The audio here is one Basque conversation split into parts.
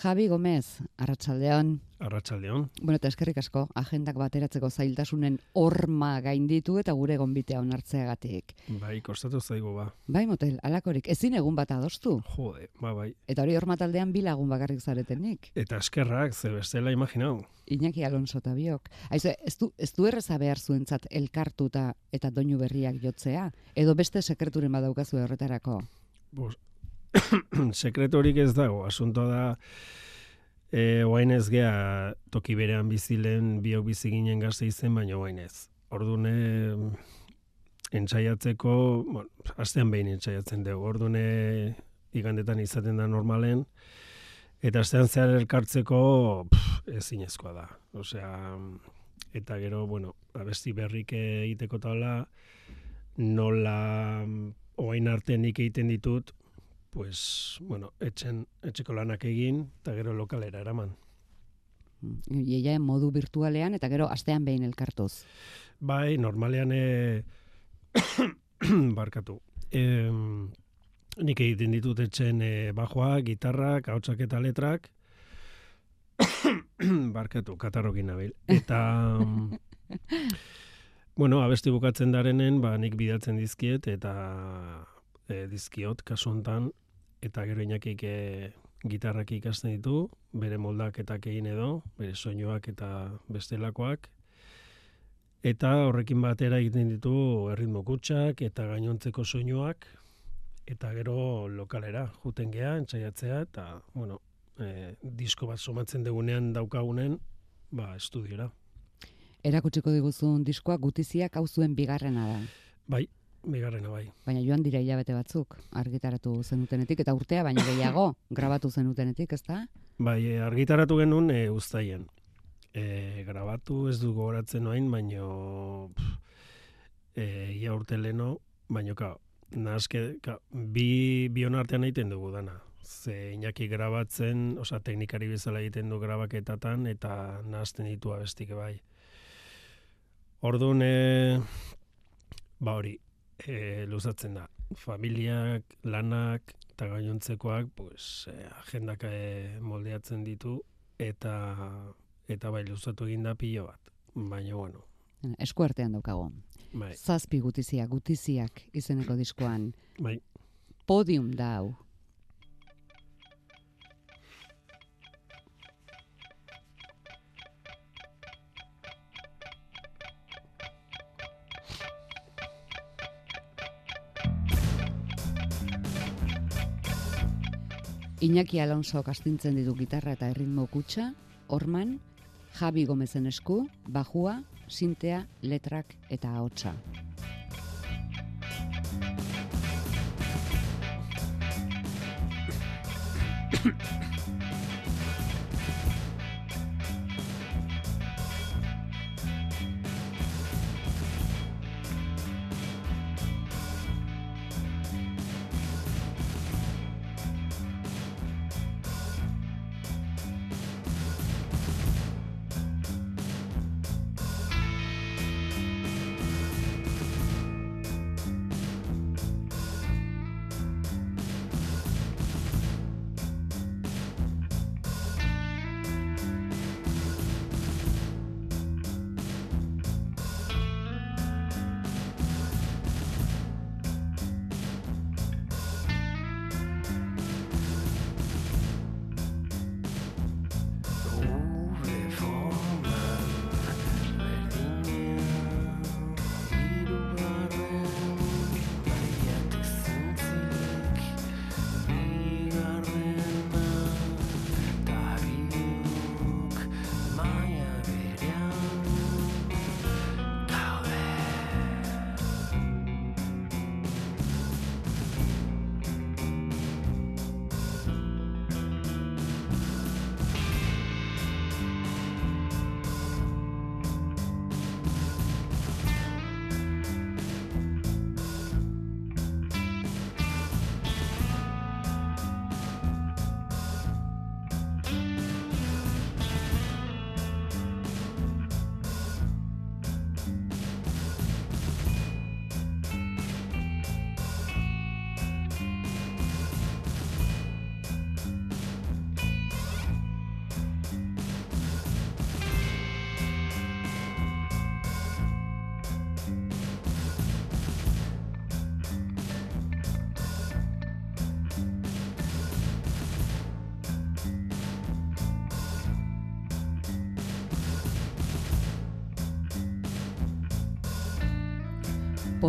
Javi Gomez, Arratsaldeon. Arratsaldeon. Bueno, eta eskerrik asko, agendak bateratzeko zailtasunen horma gainditu eta gure gonbitea onartzeagatik. Bai, kostatu zaigu ba. Bai, motel, alakorik, ezin egun bat adostu. Jode, ba, bai. Eta hori horma taldean bi lagun bakarrik zaretenik. Eta eskerrak, ze bestela imaginau. Iñaki Alonso eta biok. Aizu, ez du, ez du erreza behar zuentzat elkartuta eta doinu berriak jotzea? Edo beste sekreturen badaukazu horretarako? Bos, sekreturik ez dago, asuntoa da e, oain ez gea toki berean bizilen biok bizi ginen gazte izen, baina oain ez. Ordune entzaiatzeko, bueno, astean behin entzaiatzen dugu, ordune igandetan izaten da normalen, eta astean zehar elkartzeko ezinezkoa da. Osea, eta gero, bueno, abesti berrik egiteko taula, nola oain arte nik egiten ditut, pues, bueno, etxen, etxeko lanak egin, eta gero lokalera eraman. Iaia modu virtualean, eta gero astean behin elkartuz. Bai, normalean e... barkatu. E, nik egiten ditut etxen e, bajoa, gitarrak, hautsak eta letrak, barkatu, katarrokin nabil. Eta, bueno, abesti bukatzen darenen, ba, nik bidatzen dizkiet, eta e, dizkiot kasu hontan eta gero inakik e, gitarrak ikasten ditu, bere moldaketak egin edo, bere soinuak eta bestelakoak. Eta horrekin batera egiten ditu erritmo kutsak eta gainontzeko soinuak eta gero lokalera juten gea, entzaiatzea eta, bueno, e, disko bat somatzen degunean daukagunen, ba, estudiora. Erakutsiko diguzun diskoa gutiziak hau zuen bigarrena da. Bai, Bigarrena bai. Baina joan dira hilabete batzuk, argitaratu zenutenetik, eta urtea, baina gehiago, grabatu zenutenetik, ezta? Bai, e, argitaratu genuen e, ustaien. E, grabatu ez du gogoratzen noain, baino e, ia urte leno, baino ka, nazke, ka, bi, bi artean egiten dugu dana. Ze inaki grabatzen, osa teknikari bezala egiten du grabaketatan, eta nazten ditu abestik bai. Orduan, e, ba hori, e, luzatzen da. Familiak, lanak eta gainontzekoak pues, e, agendak e, moldeatzen ditu eta eta bai luzatu egin da pilo bat. Baina, bueno. Eskuartean daukago. Bai. Zazpi gutiziak, gutiziak izeneko diskoan. Bai. Podium da hau. Iñaki Alonso kastintzen ditu gitarra eta erritmo kutsa, orman, Javi Gomezen esku, bajua, sintea, letrak eta ahotsa.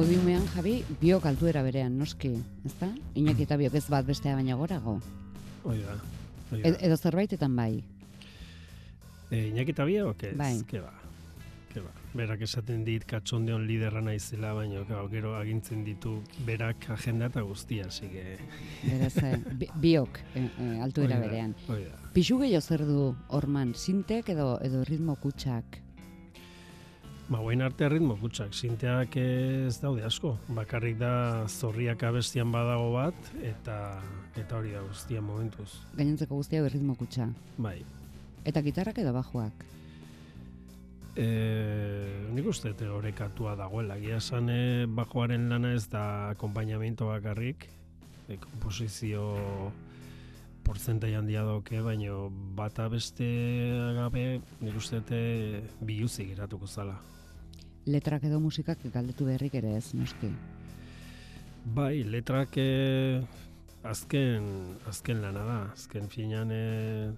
Podiumean, Javi, biok altuera berean, noski, ezta? Iñaki eta biok ez bat bestea baina gorago. Hoi da. E edo zerbaitetan bai. E, Iñaki eta biok, ez? Bai. Ke ba. Ke ba. Berak esaten dit katxondeon liderra naizela, baina gau, gero agintzen ditu berak agenda eta guztia, hasi que... Beraz, eh, bi- biok eh, eh, altuera hoi da, berean. Hoi da. Pixu gehiago zer du orman, sintek edo edo ritmo kutsak. Ba, guain arte ritmo kutsak, sinteak ez daude asko. Bakarrik da zorriak abestian badago bat, eta eta hori da guztia momentuz. Gainontzeko guztia ritmo kutsa. Bai. Eta gitarrak edo bajuak. E, nik uste te orekatua dagoela. Gia esan e, bajoaren lana ez da akompainamiento bakarrik, e, komposizio porzentai handia dauke, baino bata beste gabe nik uste te biluzik geratuko zala. Letrak edo musikak galdetu berrik ere ez, noski. Bai, letrak e, azken, azken lana da. Azken finean e,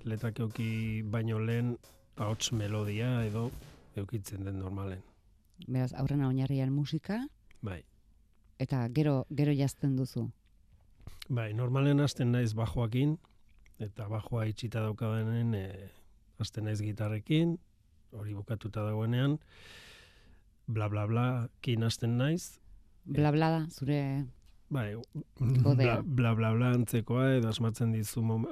letrak euki baino lehen ahots melodia edo eukitzen den normalen. Beraz, aurrena oinarrian musika, Bai. eta gero gero jazten duzu. Bai, normalen hasten naiz bajoakin, eta bajoa itxita daukadenen e, hasten naiz gitarrekin, hori bukatuta dagoenean, bla bla bla kin hasten naiz, Bla bla da, zure bai, bla, bla bla bla antzekoa, edo asmatzen dizu mom-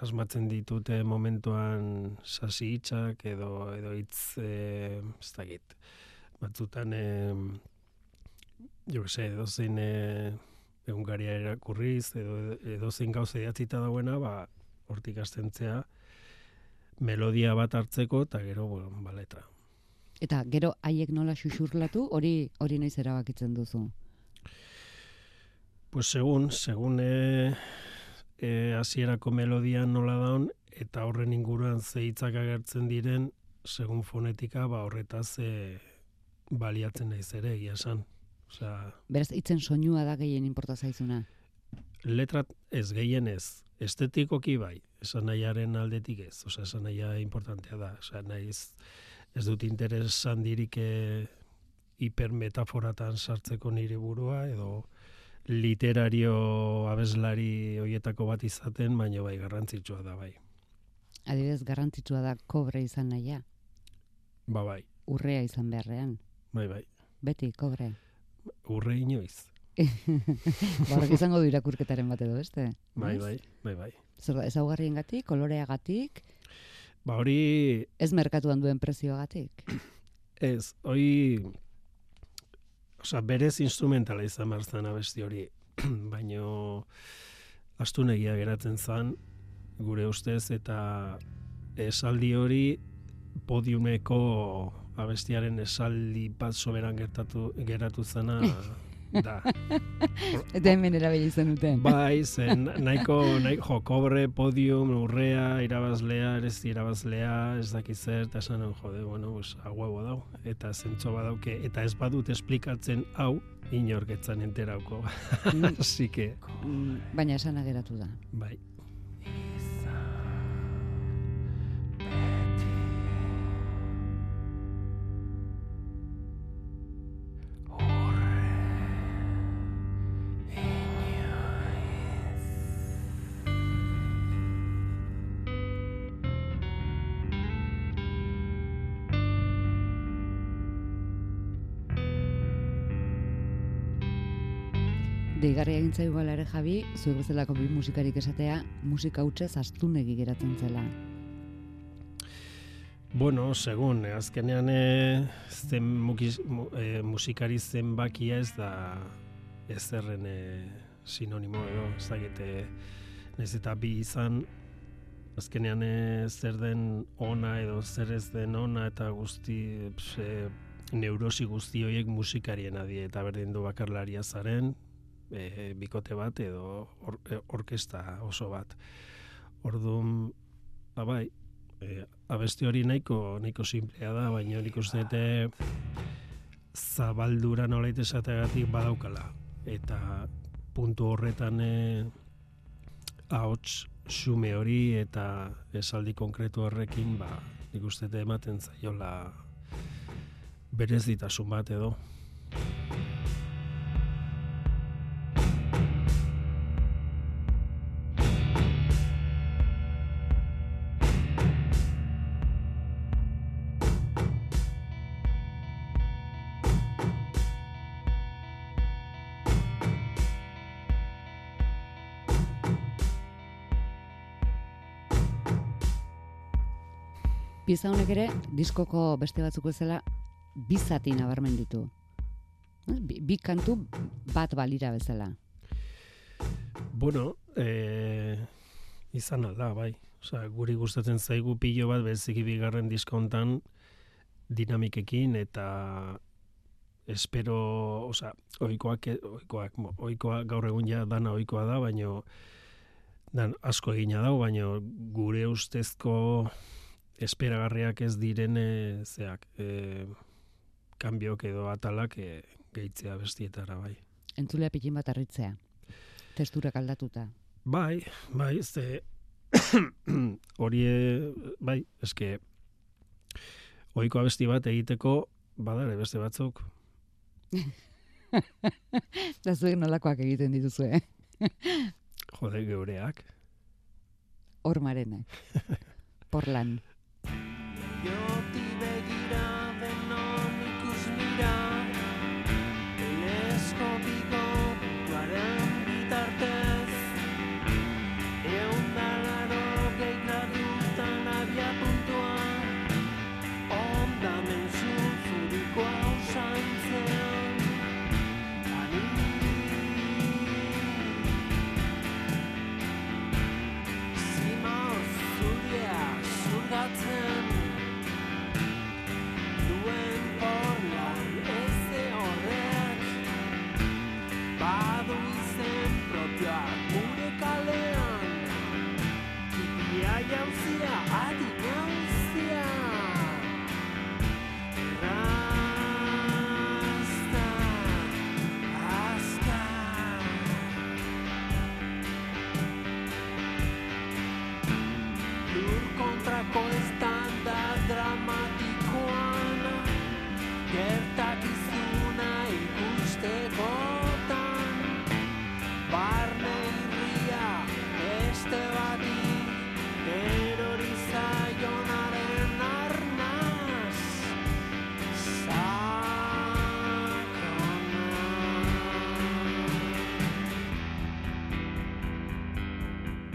asmatzen ditute momentuan sasi hitzak edo edo hitz e, ez dakit. Batzutan e, jo que sé, edo zein e, egunkaria erakurriz edo edo zein gauza idatzita dagoena, ba hortik hastentzea melodia bat hartzeko eta gero bueno, ba letra. Eta gero haiek nola xuxurlatu, hori hori naiz erabakitzen duzu. Pues segun, segun e, e, melodia nola daun, eta horren inguruan ze hitzak agertzen diren, segun fonetika, ba horretaz e, baliatzen naiz ere, egia esan. Osea, Beraz, itzen soinua da gehien inporta zaizuna. letra ez gehien ez, estetikoki bai, esan nahiaren aldetik ez, osea, esan nahia importantea da, osea, naiz ez dut interes handirik e, hipermetaforatan sartzeko nire burua, edo literario abeslari hoietako bat izaten, baina bai garrantzitsua da bai. Adibidez, garrantzitsua da kobre izan nahia, Ba bai, urrea izan beharrean. bai bai. Beti, kobre. Urre inoiz. Barrak izango du irakurketaren bat edo beste. Bai, ez? bai, bai, bai. Zer da, ezaugarriengatik, koloreagatik, Ba hori ez merkatuan duen prezioagatik. Ez, hoi, osea, berez instrumentala izan behar zen abesti hori, baino astunegia geratzen zen, gure ustez, eta esaldi hori podiumeko abestiaren esaldi bat soberan gertatu, geratu zena da. Eta hemen erabili zen duten. Bai, zen nahiko, nahiko jo, kobre, podium, urrea, irabazlea, ez irabazlea, ez dakiz zer, eta esan nuen, jode, bueno, pues, a huevo dau, eta zentzo badauke, eta ez badut esplikatzen hau, inorketzan enterauko. Mm, Así que, mm, Baina esana geratu da. bai. Deigarri egin zaigu ere Javi, zuek bezalako bi musikarik esatea, musika hutsez astunegi geratzen zela. Bueno, segun, eh, azkenean eh, zen mukiz, mu, eh, musikari zenbakia ez da ezerren eh, sinonimo edo, ez dakit, eh, nahiz eta bi izan, azkenean eh, zer den ona edo zer ez den ona eta guzti ps, neurosi guzti horiek musikariena die eta berdin du bakarlaria zaren, eh, bikote bat edo or, eh, orkesta oso bat. Orduan, ba bai, e, abesti hori nahiko nahiko simplea da, baina nik uste dute zabaldura nolait esateagatik badaukala. Eta puntu horretan e, ahots xume hori eta esaldi konkretu horrekin, ba, nik uste ematen zaiola berezitasun bat edo. Pieza honek ere, diskoko beste batzuk bezala, bizati nabarmen ditu. Bi, bi kantu bat balira bezala. Bueno, e, izan alda, bai. Osa, guri gustatzen zaigu pilo bat beziki bigarren diskontan dinamikekin eta espero, osa, oikoak, oikoak, oikoak gaur egun ja dana oikoa da, baino dan asko egina dago, baino gure ustezko esperagarriak ez direne zeak, e, kanbiok edo atalak e, gehitzea bestietara, bai. Entzulea pikin bat arritzea, testurak aldatuta. Bai, bai, ez hori bai, eske ohiko abesti bat egiteko badare beste batzuk. da zuek nolakoak egiten dituzue? Jode geureak. Ormarenak. Porlan. your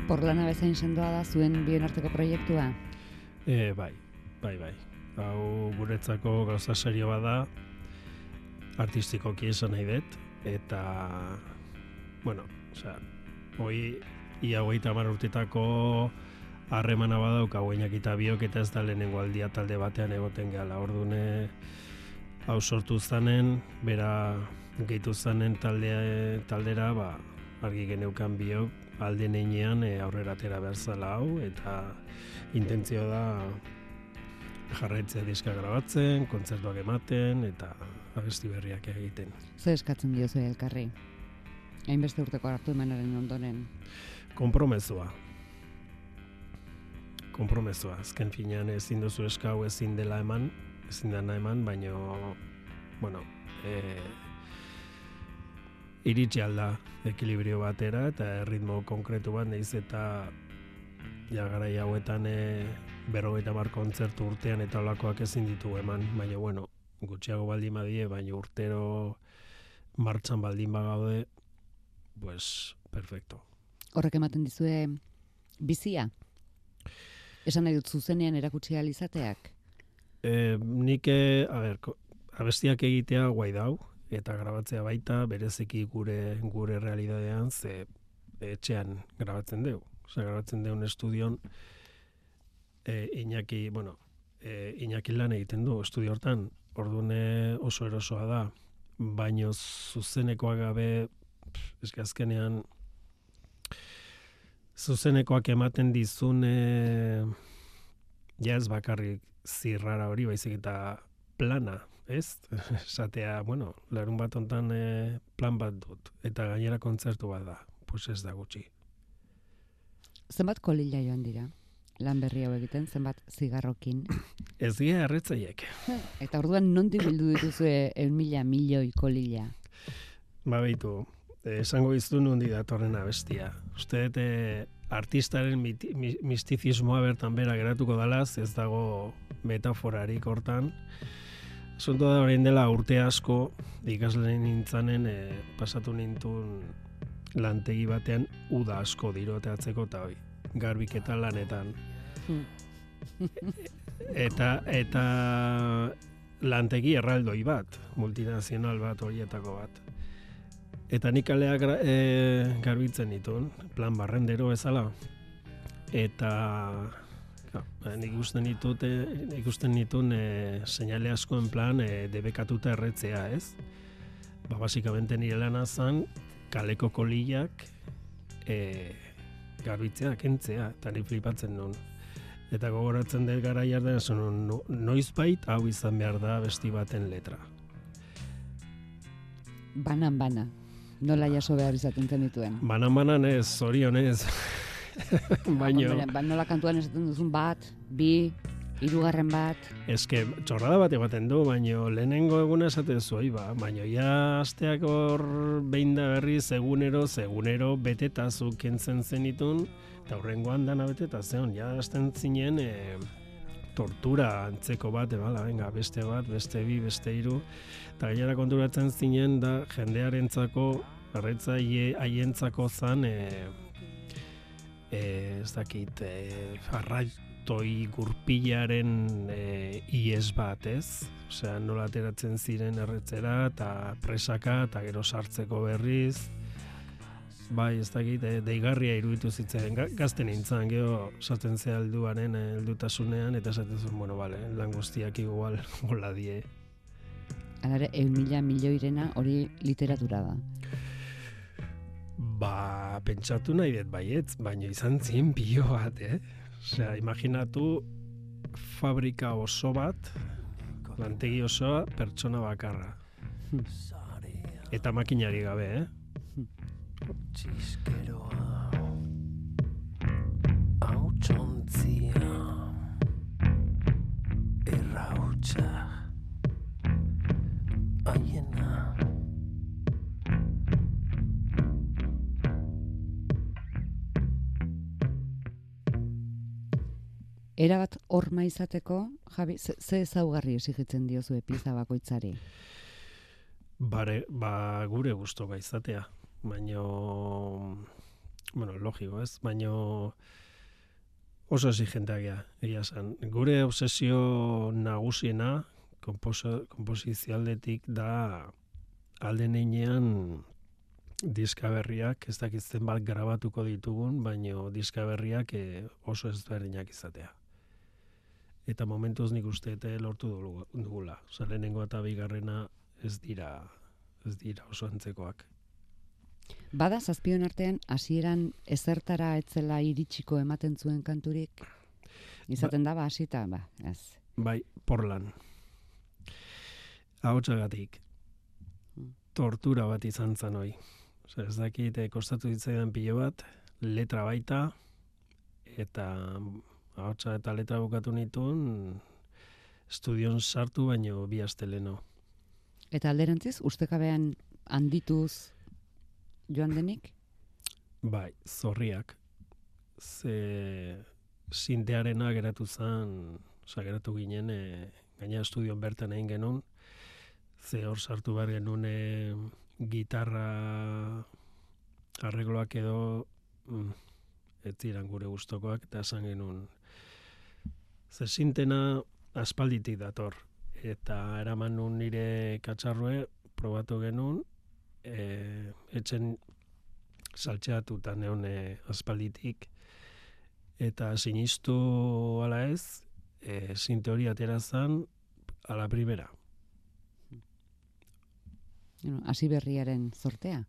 Porlana bezain sendoa da zuen bien arteko proiektua? E, bai, bai, bai. Hau guretzako gauza serio bada, artistikoki esan nahi dut, eta, bueno, osea, hoi, ia hoi tamar urtetako harremana badauka hauenak eta biok eta ez da lehenengo aldia talde batean egoten gehala. Ordune hau sortu zanen, bera gehitu zanen taldea, taldera, ba, argi geneukan biok, alde neinean e, aurrera atera behar zala hau, eta intentzio da jarraitzea diska grabatzen, kontzertuak ematen, eta abesti berriak egiten. Ze eskatzen diozu elkarri? Hainbeste urteko hartu emanaren ondoren? Kompromezua. Kompromezua. Azken finean ezin duzu eskau ezin dela eman, ezin dena eman, baino, bueno, e, iritsi alda ekilibrio batera eta ritmo konkretu bat naiz eta ja garai hauetan e, berrogeita bar kontzertu urtean eta olakoak ezin ditu eman, baina bueno, gutxiago baldin badie, baina urtero martxan baldin bagaude, pues, perfecto. Horrek ematen dizue bizia? Esan nahi dut zuzenean erakutsi izateak? E, nik, eh, a ber, abestiak egitea guai dau, eta grabatzea baita bereziki gure gure realidadean ze etxean grabatzen dugu. Osea, grabatzen dugu estudion e, Iñaki, bueno, e, Iñaki lan egiten du estudio hortan. Ordune oso erosoa da, baino zuzenekoa gabe eske azkenean zuzenekoak ematen dizune ja ez bakarrik zirrara hori baizik eta plana ez? Esatea, bueno, larun bat ontan e, plan bat dut, eta gainera kontzertu bat da, pues ez da gutxi. Zenbat kolila joan dira? Lan berri hau egiten, zenbat zigarrokin? Ez dira erretzaiek. eta orduan nondik bildu dituzu eun mila milioi kolila? Ba behitu, esango iztu nundi datorren abestia. Uste dute artistaren mistizismoa bertan bera geratuko dalaz, ez dago metaforarik hortan. Zontu da horrein dela urte asko ikasleen nintzanen e, pasatu nintun lantegi batean uda asko diroteatzeko eta hoi, garbiketa lanetan. Hmm. eta eta lantegi erraldoi bat, multinazional bat horietako bat. Eta nik aleak e, garbitzen ditun, plan barrendero ezala. Eta ja, nik ikusten ditut, ikusten ditun e, seinale askoen plan e, debekatuta erretzea, ez? Ba, basikamente nire lana zan, kaleko kolillak e, garbitzea, kentzea, eta ni flipatzen nun. Eta gogoratzen dut gara jarda, no, noiz bait, hau izan behar da besti baten letra. Banan, bana. Nola jaso behar izaten zen dituen? Banan, banan ez, zorionez. Baina... Ba, nola kantuan esaten duzun bat, bi, Hirugarren bat. Eske, txorrada bat egoten du, baino lehenengo eguna esaten zuai, ba, baino ja asteak hor behin da berri segunero, segunero beteta zu kentzen zenitun, eta horrengoan dana beteta zeon, ja hasten zinen e, tortura antzeko bat, ebala, venga, beste bat, beste bi, beste hiru, eta gainera konturatzen zinen da jendearentzako, erretza haientzako zan, e, e, ez dakit, e, toi gurpilaren e, ies bat, ez? Osea, nola ateratzen ziren erretzera eta presaka eta gero sartzeko berriz. Bai, ez dakit, e, deigarria iruditu zitzen, gazten nintzen, gero sartzen ze alduaren heldutasunean eta esaten zuen, bueno, vale, lan guztiak igual hola die. Alare, eun mila milioirena hori literatura da. Ba, pentsatu nahi dut baietz, baina izan zien pio bat, eh? Osea, imaginatu fabrika oso bat, lantegi osoa, pertsona bakarra. Eta makinari gabe, eh? Txiskeroa Hau erabat horma izateko, Javi, ze, ze ezaugarri esigitzen diozu epiza bakoitzari? Bare, ba, gure gusto izatea, baino, bueno, logiko ez, baino oso exigentea egia san. Gure obsesio nagusiena, kompozizialdetik da alde neinean diskaberriak, ez dakitzen bat grabatuko ditugun, baino diskaberriak eh, oso ezberdinak izatea eta momentuz nik uste eta lortu dugula. Osa, lehenengo eta bigarrena ez dira, ez dira oso antzekoak. Bada, zazpion artean, hasieran ezertara etzela iritsiko ematen zuen kanturik? Izaten ba, daba, hasita, ba, ez. Bai, porlan. Ahotsagatik. Hmm. Tortura bat izan zan hoi. Osa, ez dakit, eh, kostatu ditzaidan pilo bat, letra baita, eta ahotsa eta letra bukatu nituen estudion sartu baino bi asteleno. Eta alderantziz, ustekabean handituz joan denik? Bai, zorriak. Ze sintearena geratu zen, oza, geratu ginen, e, gaina estudion bertan egin genuen, ze hor sartu behar genuen e, gitarra arregloak edo mm, ez ziren gure gustokoak eta esan genuen Ze sintena aspalditik dator. Eta eraman nun nire katxarrue, probatu genuen, e, etxen saltxeatu eta neon e, aspalditik. Eta sinistu ala ez, e, sinte hori aterazan, ala primera. Hasi berriaren zortea?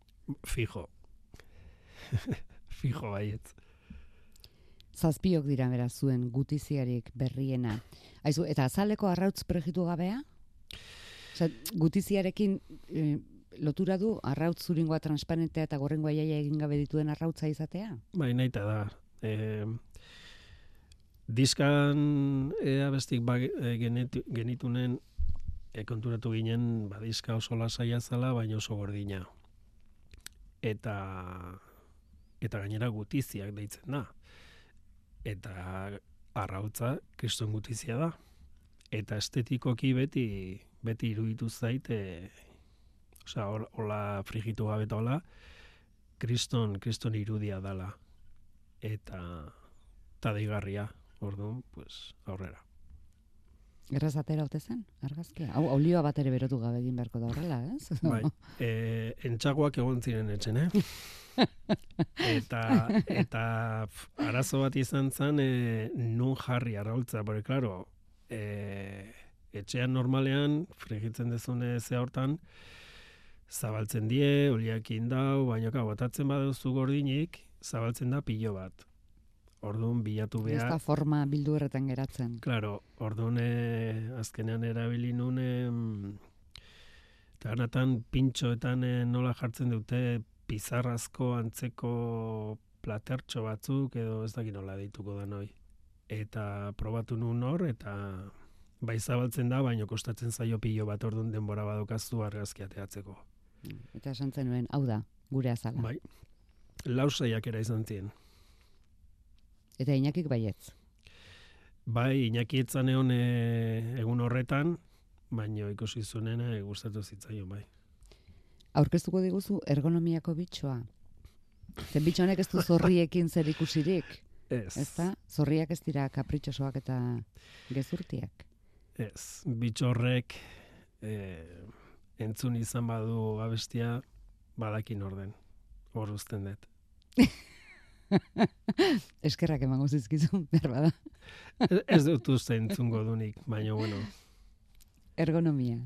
Fijo. Fijo baietz zazpiok dira bera zuen gutiziarik berriena. Aizu, eta azaleko arrautz prejitu gabea? Osa, gutiziarekin e, lotura du arrautz zuringoa transparentea eta gorrengoa jaia egin gabe dituen arrautza izatea? Bai, nahi da. E, diskan ea bestik ba, e, genitunen e, konturatu ginen ba, diska oso lasaia zala, baina oso gordina. Eta eta gainera gutiziak deitzen da eta arrautza kriston gutizia da. Eta estetikoki beti beti iruditu zaite osea hola frigitu gabe hola kriston kriston irudia dala eta ta deigarria orduan pues aurrera Erraz atera ote zen, argazkia? Hau, olioa bat ere berotu gabe egin beharko da horrela, ez? Bai, e, entxagoak egon ziren etxen, eh? eta eta pf, arazo bat izan zen e, nun jarri araultza, bore, klaro, e, etxean normalean, frigitzen dezune ze hortan, zabaltzen die, oliak indau, baina ka, botatzen baduzu gordinik, zabaltzen da pilo bat. Orduan bilatu Ez behar. da forma bildu erretan geratzen. Claro, orduan eh, azkenean erabili nun ganatan pintxoetan eh, nola jartzen dute pizarrazko antzeko platertxo batzuk edo ez dakit nola dituko da noi. Eta probatu nun hor eta bai zabaltzen da, baino kostatzen zaio pilo bat orduan denbora badokazu argazki ateatzeko. Eta esan zenuen, hau da, gure azala. Bai. Lau saiakera izan ziren. Eta inakik baietz. Bai, Iñaki etzan egon e, egun horretan, baino ikusi zuenen e, gustatu zitzaion bai. Aurkeztuko diguzu ergonomiako bitxoa. Zen bitxo honek ez du zorriekin zer ikusirik, Ez. ez da? Zorriak ez dira kapritxosoak eta gezurtiak. Ez, bitxorrek e, entzun izan badu abestia badakin orden. Hor uzten dut. Eskerrak emango zizkizu, behar bada. Ez- Ez dut uste entzungo dunik, baina bueno. Ergonomia.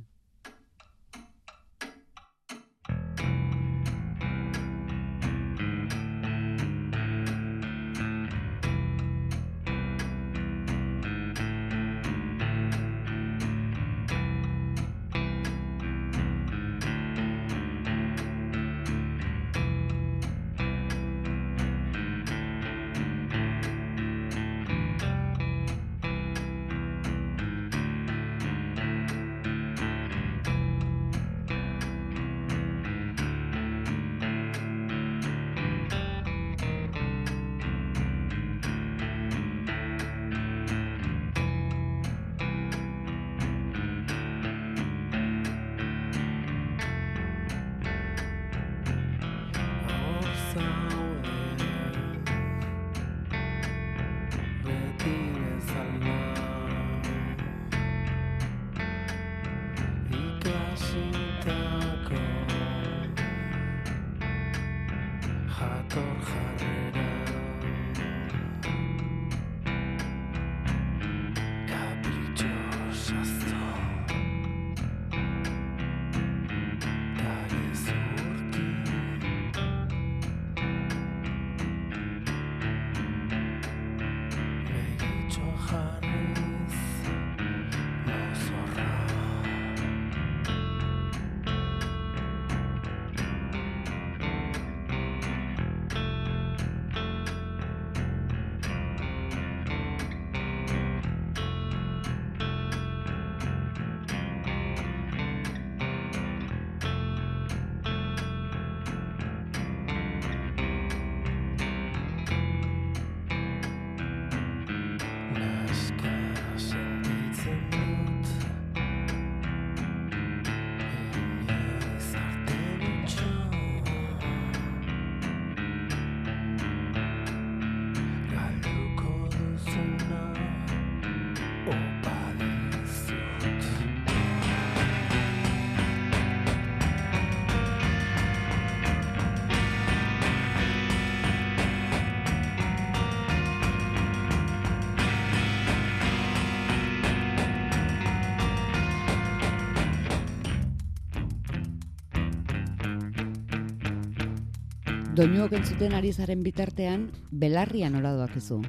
Doinuok entzuten ari zaren bitartean, belarria nola doakizu.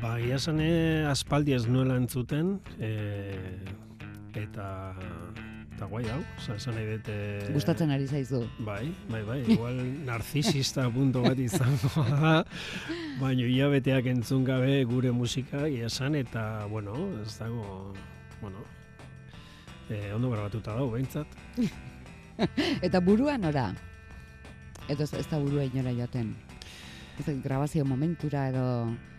Ba, ia esan, eh, aspaldi ez nuela entzuten, e, eta eta guai hau, oza, esan nahi dut... eh, Gustatzen ari zaizu. Bai, bai, bai, igual narzisista punto bat izango da, baina hilabeteak entzun gabe gure musika ia esan, eta, bueno, ez dago, bueno, e, ondo grabatuta dago, behintzat. Eta burua nora? Edo ez, da burua inora joaten. Grabazio momentura edo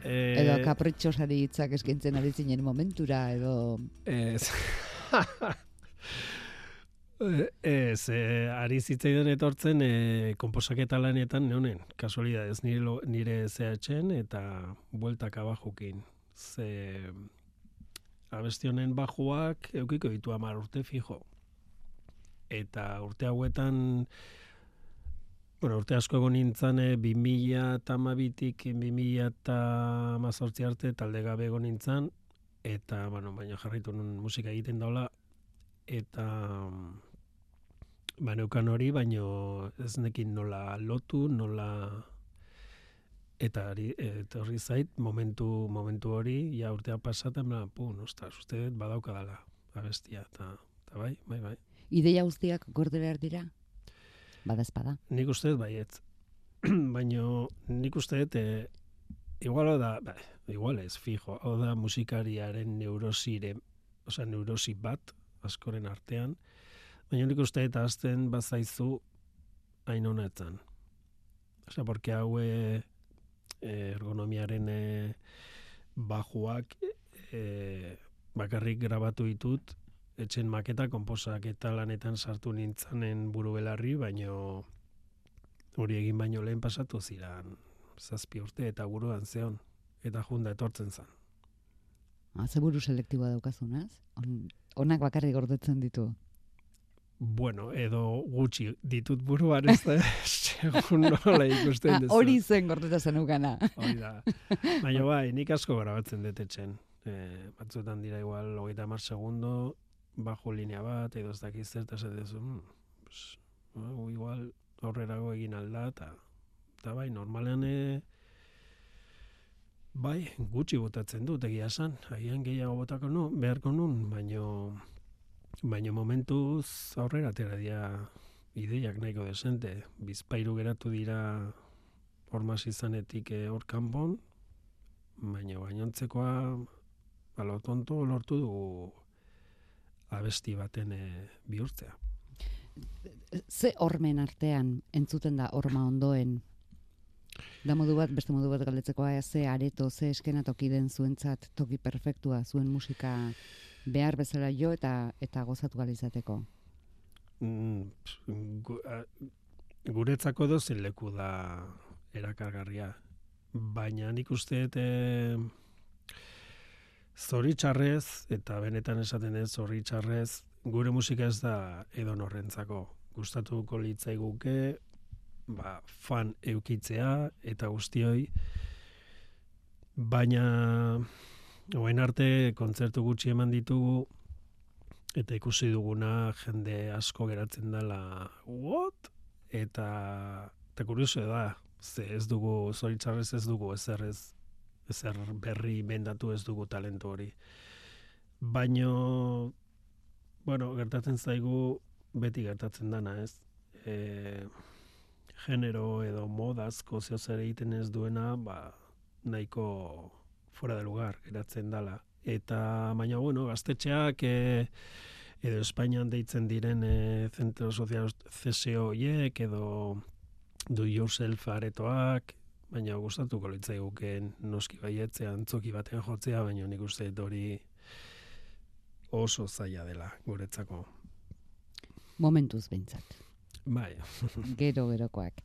E, edo kapritxosari hitzak eskaintzen ari zinen momentura edo Ez. Ez, e, ari zitzaidan etortzen e, komposaketa lanetan neunen, kasualidadez nire, lo- nire zehatzen eta bueltak abajukin. Ze abesti honen bajuak eukiko ditu hamar urte fijo. Eta urte hauetan, bueno, urte asko egon nintzen, e, 2000 eta amabitik 2000 eta amazortzi arte talde gabe egon nintzen, eta, bueno, baina jarritu nun musika egiten daula, eta ba, neukan hori, baino ez nekin nola lotu, nola eta hori etorri zait momentu momentu hori ja urtea pasatzen bla pun ostras uste dut badaukadala abestia eta eta bai bai bai Ideia guztiak gorde behar dira? Bada espada. nik uste dut baiet. Baino nik uste dut e, igual da ba, igual ez fijo hau da musikariaren neurosire osea neurosi bat askoren artean. Baina nik uste dut azten bazaizu hain honetan Osea, porque hau e, ergonomiaren e, bajuak e, bakarrik grabatu ditut, etxen maketa, konposak eta lanetan sartu nintzanen buru belarri, baino hori egin baino lehen pasatu ziran zazpi urte eta buruan zeon, eta junda etortzen zen. Ah, ze buru selektiboa daukazunaz? On, onak bakarrik gordetzen ditu. Bueno, edo gutxi ditut buruan ez da, segun nola ikusten duzu. hori zen gordeta zenukana. Hori da. Baina bai, nik asko grabatzen dut etxen. E, batzuetan dira igual, hogeita mar segundo, bajo linea bat, edo ez dakiz zer, eta esaten duzu, mm, pues, hau igual aurrerago egin alda, eta, eta bai, normalean e, bai, gutxi botatzen dut egia esan, agian gehiago botako nu, beharko nun, baino, baino momentuz aurrera atera dira ideiak nahiko desente, bizpairu geratu dira hormaz izanetik eh, hor kanpon, baina gainontzekoa balo tonto lortu dugu abesti baten eh, bihurtzea. Ze hormen artean entzuten da horma ondoen? Da modu bat, beste modu bat galdetzekoa, ze areto, ze eskena toki den zuentzat toki perfektua, zuen musika behar bezala jo eta eta gozatu gala izateko. Mm, guretzako dozen leku da erakargarria. Baina nik uste dut zoritxarrez, eta benetan esaten ez zoritxarrez, gure musika ez da edo norrentzako. Gustatuko litzaiguke, ba, fan eukitzea eta guztioi, baina Oen arte kontzertu gutxi eman ditugu eta ikusi duguna jende asko geratzen dela what? Eta, eta kurioso da, ze ez dugu, zoritzarrez ez dugu ez, ezer berri bendatu ez dugu talentu hori. Baino, bueno, gertatzen zaigu beti gertatzen dana, ez? E, genero edo modazko zeo zer egiten ez duena, ba, nahiko fuera de lugar geratzen dala. Eta, baina, bueno, gaztetxeak e, edo Espainian deitzen diren e, zentro sozial CSO edo do yourself aretoak, baina gustatuko litzaiguken noski baietzea antzoki batean jotzea, baina nik uste hori oso zaila dela guretzako. Momentuz behintzat. Bai, Gero gerokoak.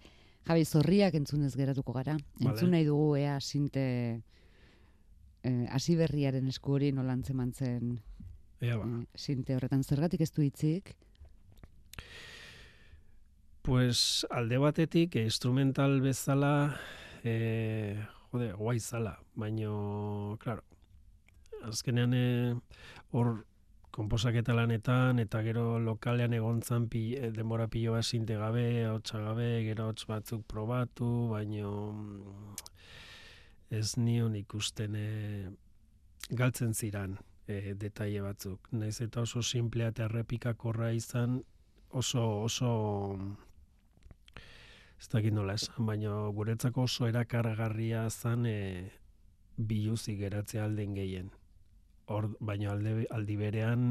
Javi, zorriak entzunez geratuko gara. Entzun nahi dugu ea sinte eh, hasi berriaren esku hori nola antzeman zen ea ba. eh, sinte horretan. Zergatik ez du hitzik? Pues alde batetik instrumental bezala eh, jode, guai zala, baino, claro, azkenean eh, hor konposaketa lanetan eta gero lokalean egontzan pi, eh, denbora pilo bat sinte gabe, gabe, gero hots batzuk probatu, baino mm, ez nion ikusten eh, galtzen ziran eh, detaile batzuk. Naiz eta oso simplea eta errepikakorra izan, oso oso ez dakit nola esan, baina guretzako oso erakargarria zan e, biluzi geratzea alden gehien. Hor, baina alde, aldi berean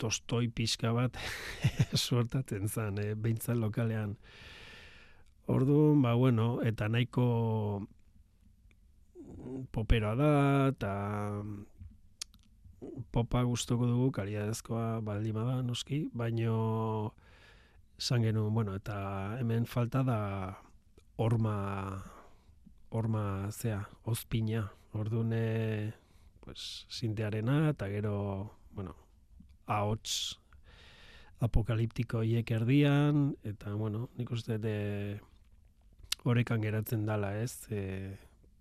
tostoi pixka bat suertatzen zan, e, behintzat lokalean. Orduan, ba, bueno, eta nahiko popera da, eta popa gustuko dugu, kaliadezkoa baldin bada, noski, baino esan genuen, bueno, eta hemen falta da horma horma zea, ozpina. Orduan, e, pues, sintearena, eta gero, bueno, ahots apokaliptiko hiek erdian, eta, bueno, nik uste de horekan geratzen dala, ez? E,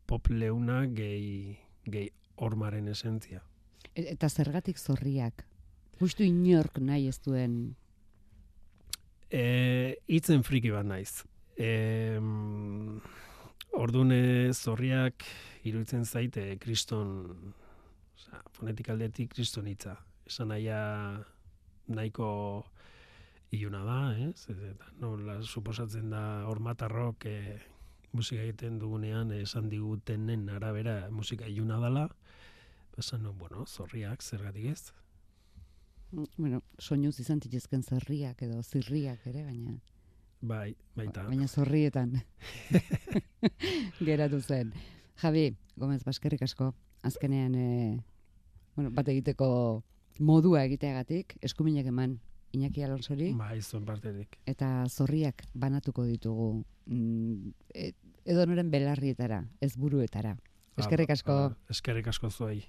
pop leuna gehi, gehi hormaren esentzia. E- Eta zergatik zorriak? Justu inork nahi ez duen E, itzen friki bat naiz. E, ordune zorriak iruditzen zaite kriston, oza, fonetik aldetik kriston hitza. Esan nahia nahiko iluna da, ez? Eta nola suposatzen da hormatarrok e, musika egiten dugunean esan digutenen arabera musika iluna dala, esan no, bueno, zorriak, zergatik ez? Bueno, soinuz izan zitezken zerriak edo zirriak ere, baina Bai, baita. baina zorrietan geratu zen. Javi, Gomez Baskerrik asko, azkenean e, bueno, bat egiteko modua egiteagatik, eskuminak eman Iñaki Alonsori, Bai, zuen parterik. eta zorriak banatuko ditugu mm, e, edo noren belarrietara, ez buruetara. Eskerrik asko. Eskerrik asko zuei.